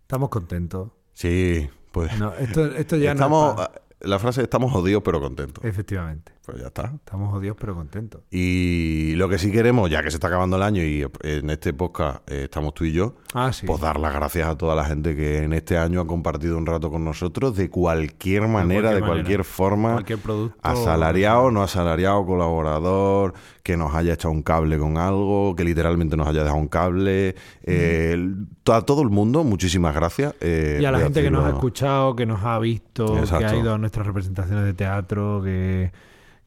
Estamos contentos. Sí, pues. No, esto, esto ya estamos, no es plan. La frase estamos jodidos pero contentos. Efectivamente. Pues ya está. Estamos jodidos pero contentos. Y lo que sí queremos, ya que se está acabando el año y en este podcast eh, estamos tú y yo, Ah, sí. pues dar las gracias a toda la gente que en este año ha compartido un rato con nosotros de cualquier manera, de cualquier cualquier, manera. forma. Cualquier producto. Asalariado, no asalariado, colaborador, que nos haya echado un cable con algo, que literalmente nos haya dejado un cable. eh, a todo el mundo, muchísimas gracias. eh, Y a la gente que nos ha escuchado, que nos ha visto, que ha ido a nuestras representaciones de teatro, que,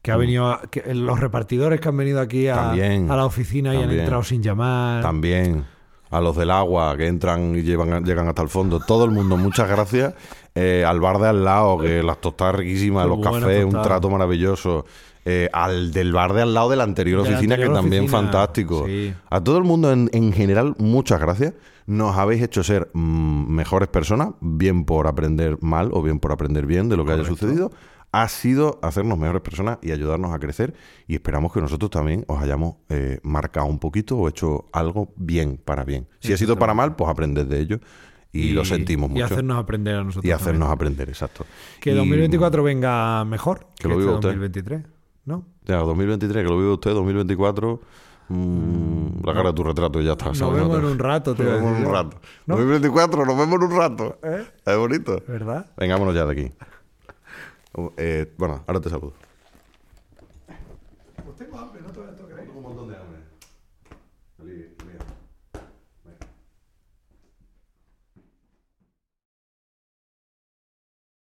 que ha venido a- que los repartidores que han venido aquí a, También, a la oficina y han entrado sin llamar. También. a los del agua que entran y llevan, llegan hasta el fondo, todo el mundo, muchas gracias. Eh, al bar de al lado, que las tostadas riquísimas, los cafés, un trato maravilloso. Eh, al del bar de al lado de la anterior De la oficina, que también oficina, fantástico. sí. A todo el mundo en, en general, muchas gracias. Nos habéis hecho ser mm, mejores personas, bien por aprender mal o bien por aprender bien de lo que haya sucedido. Ha sido hacernos mejores personas y ayudarnos a crecer. Y esperamos que nosotros también os hayamos eh, marcado un poquito o hecho algo bien para bien. Si ha sido para mal, pues aprended de ello. Y, lo sentimos Y mucho. hacernos aprender a nosotros. Y hacernos también. aprender, exacto. Que Y- 2024 venga mejor Que lo este viva usted. 2023, ¿no? Ya, 2023, que lo vive usted, 2024. mm, la cara de tu retrato y ya está. Nos vemos en un rato, te Nos iba a vemos en un rato. ¿No? 2024, nos vemos en un rato. ¿Eh? Es bonito. ¿Verdad? Vengámonos ya de aquí. Eh, bueno, ahora te saludo. Pues